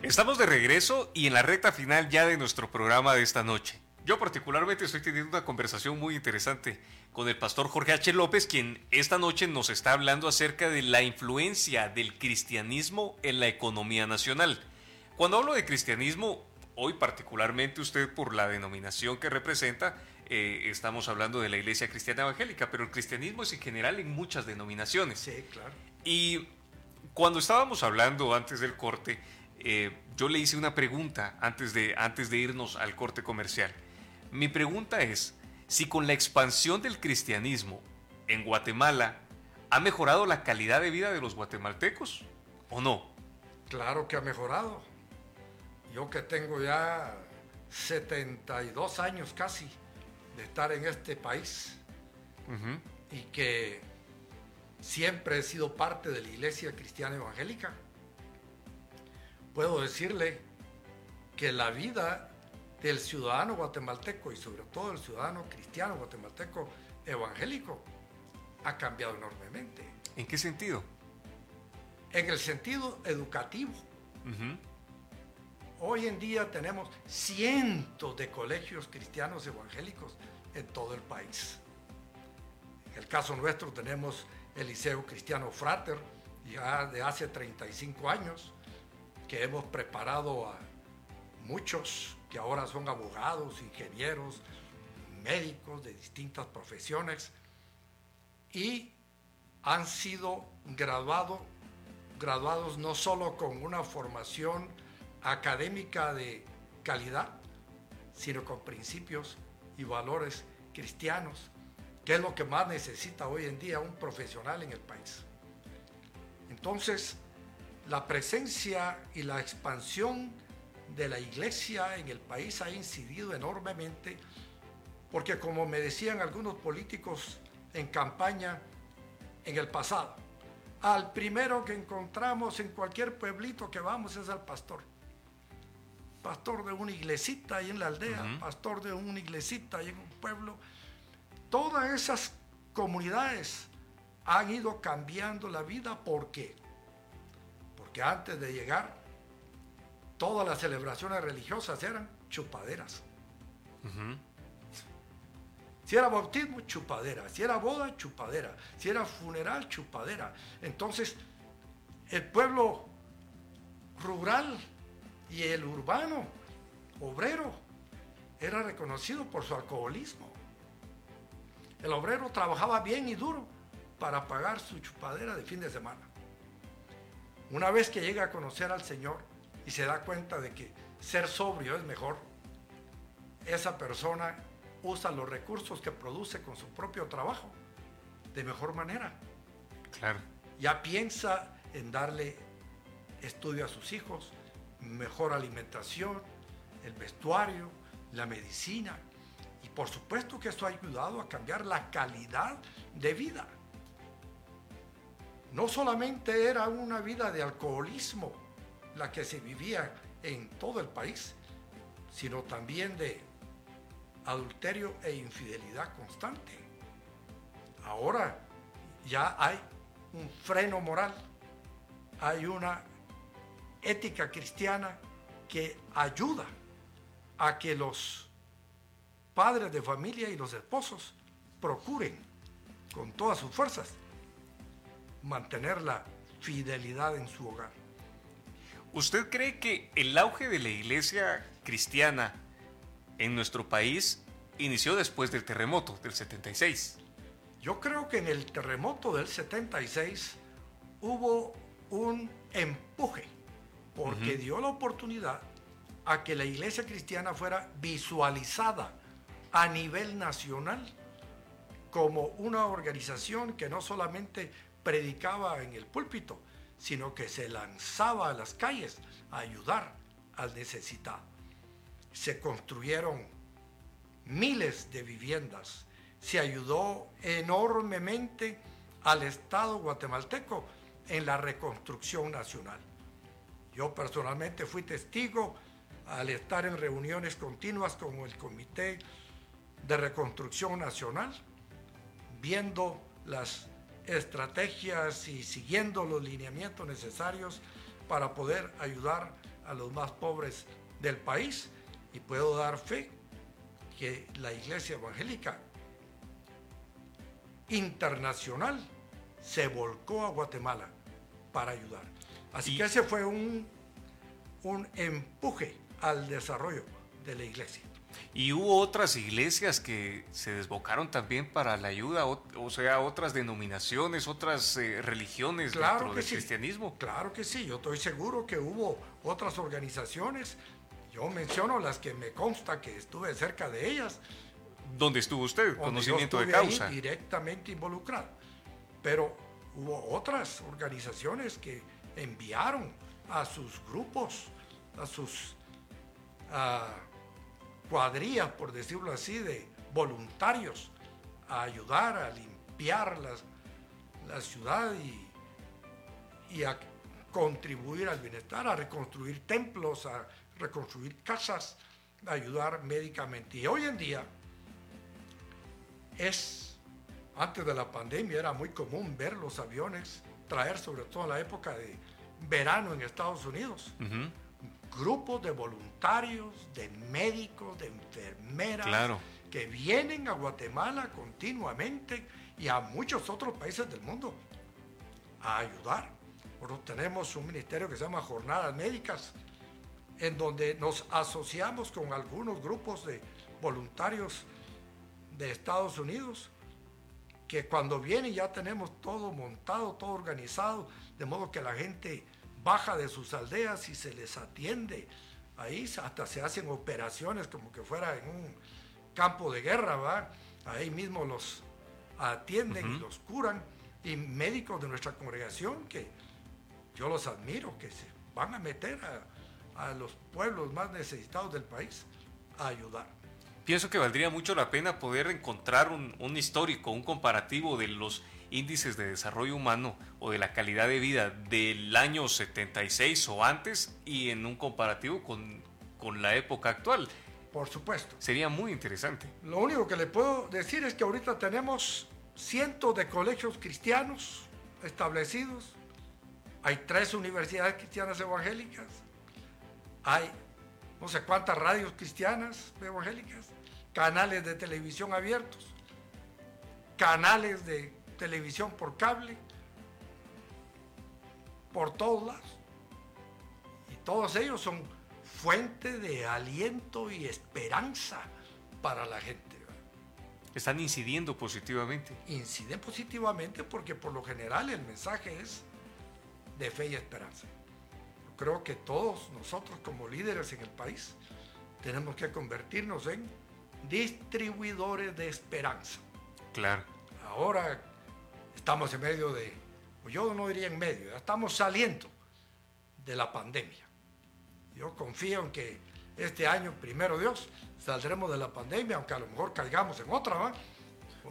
Estamos de regreso y en la recta final ya de nuestro programa de esta noche. Yo particularmente estoy teniendo una conversación muy interesante con el pastor Jorge H. López, quien esta noche nos está hablando acerca de la influencia del cristianismo en la economía nacional. Cuando hablo de cristianismo, hoy particularmente usted por la denominación que representa, eh, estamos hablando de la Iglesia Cristiana Evangélica, pero el cristianismo es en general en muchas denominaciones. Sí, claro. Y cuando estábamos hablando antes del corte, eh, yo le hice una pregunta antes de, antes de irnos al corte comercial. Mi pregunta es, si con la expansión del cristianismo en Guatemala ha mejorado la calidad de vida de los guatemaltecos o no? Claro que ha mejorado yo que tengo ya 72 años casi de estar en este país y que siempre he sido parte de la iglesia cristiana evangélica, puedo decirle que la vida del ciudadano guatemalteco y sobre todo el ciudadano cristiano guatemalteco evangélico ha cambiado enormemente. ¿En qué sentido? En el sentido educativo. Hoy en día tenemos cientos de colegios cristianos evangélicos en todo el país. En el caso nuestro tenemos el Liceo Cristiano Frater, ya de hace 35 años, que hemos preparado a muchos que ahora son abogados, ingenieros, médicos de distintas profesiones y han sido graduados, graduados no solo con una formación académica de calidad, sino con principios y valores cristianos, que es lo que más necesita hoy en día un profesional en el país. Entonces, la presencia y la expansión de la iglesia en el país ha incidido enormemente, porque como me decían algunos políticos en campaña en el pasado, al primero que encontramos en cualquier pueblito que vamos es al pastor pastor de una iglesita ahí en la aldea, pastor de una iglesita ahí en un pueblo. Todas esas comunidades han ido cambiando la vida. ¿Por qué? Porque antes de llegar, todas las celebraciones religiosas eran chupaderas. Si era bautismo, chupadera. Si era boda, chupadera. Si era funeral, chupadera. Entonces, el pueblo rural y el urbano, obrero, era reconocido por su alcoholismo. El obrero trabajaba bien y duro para pagar su chupadera de fin de semana. Una vez que llega a conocer al Señor y se da cuenta de que ser sobrio es mejor, esa persona usa los recursos que produce con su propio trabajo de mejor manera. Claro. Ya piensa en darle estudio a sus hijos, mejor alimentación, el vestuario, la medicina. Y por supuesto que esto ha ayudado a cambiar la calidad de vida. No solamente era una vida de alcoholismo la que se vivía en todo el país, sino también de adulterio e infidelidad constante. Ahora ya hay un freno moral, hay una ética cristiana que ayuda a que los padres de familia y los esposos procuren con todas sus fuerzas mantener la fidelidad en su hogar. ¿Usted cree que el auge de la iglesia cristiana en nuestro país inició después del terremoto del 76? Yo creo que en el terremoto del 76 hubo un empuje porque dio la oportunidad a que la iglesia cristiana fuera visualizada a nivel nacional como una organización que no solamente predicaba en el púlpito, sino que se lanzaba a las calles a ayudar al necesitado. Se construyeron miles de viviendas, se ayudó enormemente al Estado guatemalteco en la reconstrucción nacional. Yo personalmente fui testigo al estar en reuniones continuas con el Comité de Reconstrucción Nacional, viendo las estrategias y siguiendo los lineamientos necesarios para poder ayudar a los más pobres del país. Y puedo dar fe que la Iglesia Evangélica Internacional se volcó a Guatemala para ayudar. Así que ese fue un, un empuje al desarrollo de la iglesia. Y hubo otras iglesias que se desbocaron también para la ayuda, o, sea, otras denominaciones, otras eh, religiones claro dentro del cristianismo. Claro que sí, yo estoy seguro que hubo otras organizaciones. Yo menciono las que me consta que estuve cerca de ellas. ¿Dónde estuvo usted? Conocimiento de causa. directamente involucrado. Pero hubo otras organizaciones que enviaron a sus grupos, a sus cuadrillas, por decirlo así, de voluntarios a ayudar a limpiar la ciudad y, y a contribuir al bienestar, a reconstruir templos, a reconstruir casas, a ayudar médicamente. Y hoy en día es, antes de la pandemia era muy común ver los aviones traer, sobre todo en la época de verano en Estados Unidos, grupos de voluntarios, de médicos, de enfermeras, que vienen a Guatemala continuamente y a muchos otros países del mundo a ayudar. Nosotros tenemos un ministerio que se llama Jornadas Médicas, en donde nos asociamos con algunos grupos de voluntarios de Estados Unidos, que cuando vienen ya tenemos todo montado, todo organizado, de modo que la gente baja de sus aldeas y se les atiende. Ahí hasta se hacen operaciones como que fuera en un campo de guerra, ¿va? Ahí mismo los atienden y los curan. Y médicos de nuestra congregación que yo los admiro, que se van a meter a, a los pueblos más necesitados del país a ayudar. Pienso que valdría mucho la pena poder encontrar un, un histórico, un comparativo de los índices de desarrollo humano o de la calidad de vida del año 76 o antes y en un comparativo con, con la época actual. Por supuesto. Sería muy interesante. Lo único que le puedo decir es que ahorita tenemos cientos de colegios cristianos establecidos. Hay tres universidades cristianas evangélicas. Hay no sé cuántas radios cristianas evangélicas. Canales de televisión abiertos. Canales de televisión por cable, por todos lados. Y todos ellos son fuente de aliento y esperanza para la gente. Están incidiendo positivamente. Inciden positivamente porque por lo general el mensaje es de fe y esperanza. creo que todos nosotros como líderes en el país tenemos que convertirnos en distribuidores de esperanza. Claro. Ahora estamos en medio de, yo no diría en medio, estamos saliendo de la pandemia. Yo confío en que este año, primero Dios, saldremos de la pandemia, aunque a lo mejor caigamos en otra, ¿va?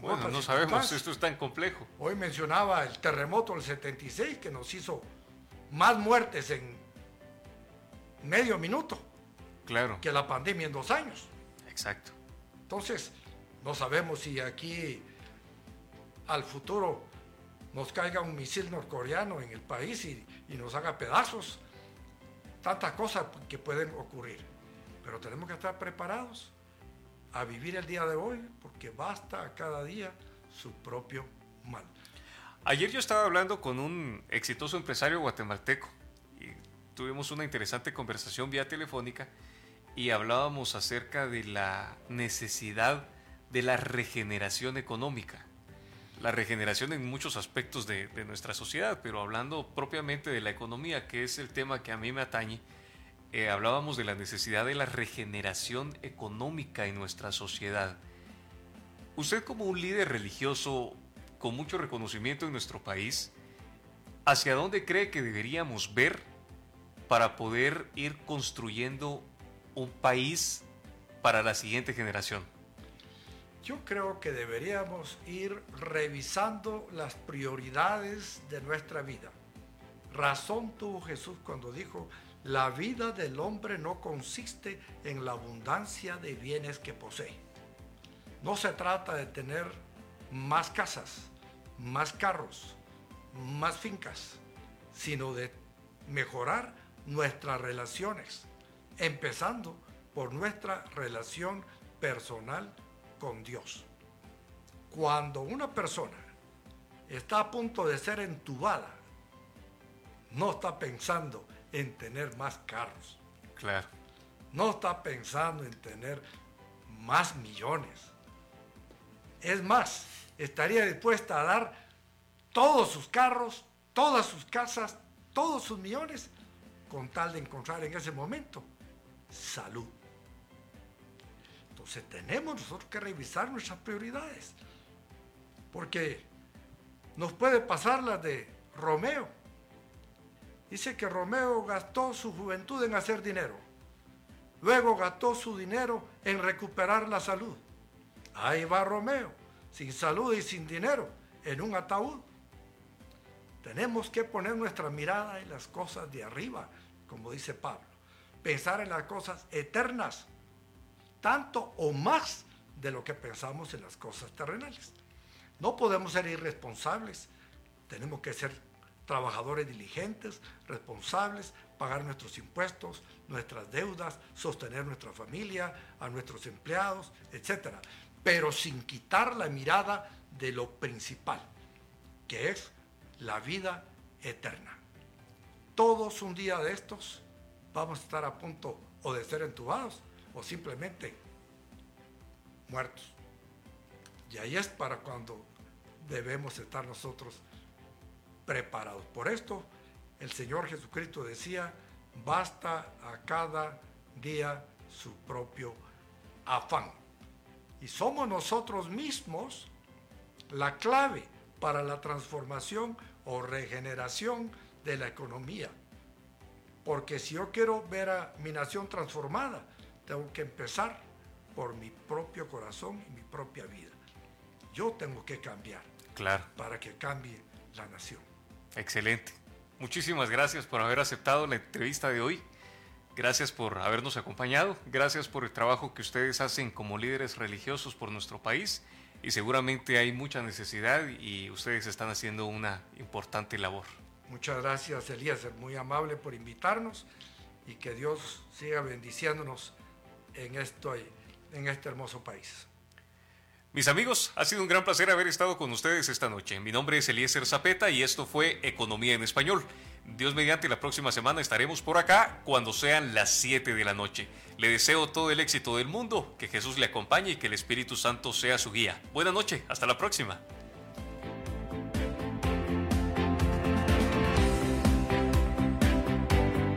Bueno, no sabemos, esto es tan complejo. Hoy mencionaba el terremoto del 76 que nos hizo más muertes en medio minuto claro. que la pandemia en dos años. Exacto. Entonces, no sabemos si aquí al futuro nos caiga un misil norcoreano en el país y, nos haga pedazos. Tantas cosas que pueden ocurrir. Pero tenemos que estar preparados a vivir el día de hoy porque basta a cada día su propio mal. Ayer yo estaba hablando con un exitoso empresario guatemalteco y tuvimos una interesante conversación vía telefónica y hablábamos acerca de la necesidad de la regeneración económica la regeneración en muchos aspectos de, nuestra sociedad, pero hablando propiamente de la economía, que es el tema que a mí me atañe, eh, hablábamos de la necesidad de la regeneración económica en nuestra sociedad. Usted como un líder religioso con mucho reconocimiento en nuestro país, ¿hacia dónde cree que deberíamos ver para poder ir construyendo un país para la siguiente generación? Yo creo que deberíamos ir revisando las prioridades de nuestra vida. Razón tuvo Jesús cuando dijo, la vida del hombre no consiste en la abundancia de bienes que posee. No se trata de tener más casas, más carros, más fincas, sino de mejorar nuestras relaciones, empezando por nuestra relación personal con Dios. Cuando una persona está a punto de ser entubada, no está pensando en tener más carros. Claro. No está pensando en tener más millones. Es más, estaría dispuesta a dar todos sus carros, todas sus casas, todos sus millones, con tal de encontrar en ese momento salud. Entonces tenemos nosotros que revisar nuestras prioridades, porque nos puede pasar la de Romeo. Dice que Romeo gastó su juventud en hacer dinero, luego gastó su dinero en recuperar la salud. Ahí va Romeo, sin salud y sin dinero, en un ataúd. Tenemos que poner nuestra mirada en las cosas de arriba, como dice Pablo. Pensar en las cosas eternas, tanto o más de lo que pensamos en las cosas terrenales. No podemos ser irresponsables, tenemos que ser trabajadores diligentes, responsables, pagar nuestros impuestos, nuestras deudas, sostener nuestra familia, a nuestros empleados, etcétera pero sin quitar la mirada de lo principal, que es la vida eterna. Todos un día de estos vamos a estar a punto o de ser entubados o simplemente muertos. Y ahí es para cuando debemos estar nosotros preparados. Por esto el Señor Jesucristo decía, basta a cada día su propio afán. Y somos nosotros mismos la clave para la transformación o regeneración de la economía. Porque si yo quiero ver a mi nación transformada, tengo que empezar por mi propio corazón y mi propia vida. Yo tengo que cambiar. Claro. Para que cambie la nación. Excelente. Muchísimas gracias por haber aceptado la entrevista de hoy. Gracias por habernos acompañado, gracias por el trabajo que ustedes hacen como líderes religiosos por nuestro país y seguramente hay mucha necesidad y ustedes están haciendo una importante labor. Muchas gracias Elías, muy amable por invitarnos y que Dios siga bendiciéndonos en, esto, en este hermoso país. Mis amigos, ha sido un gran placer haber estado con ustedes esta noche. Mi nombre es Eliezer Zapeta y esto fue Economía en Español. Dios mediante la próxima semana estaremos por acá cuando sean las 7 de la noche. Le deseo todo el éxito del mundo, que Jesús le acompañe y que el Espíritu Santo sea su guía. Buenas noches, hasta la próxima.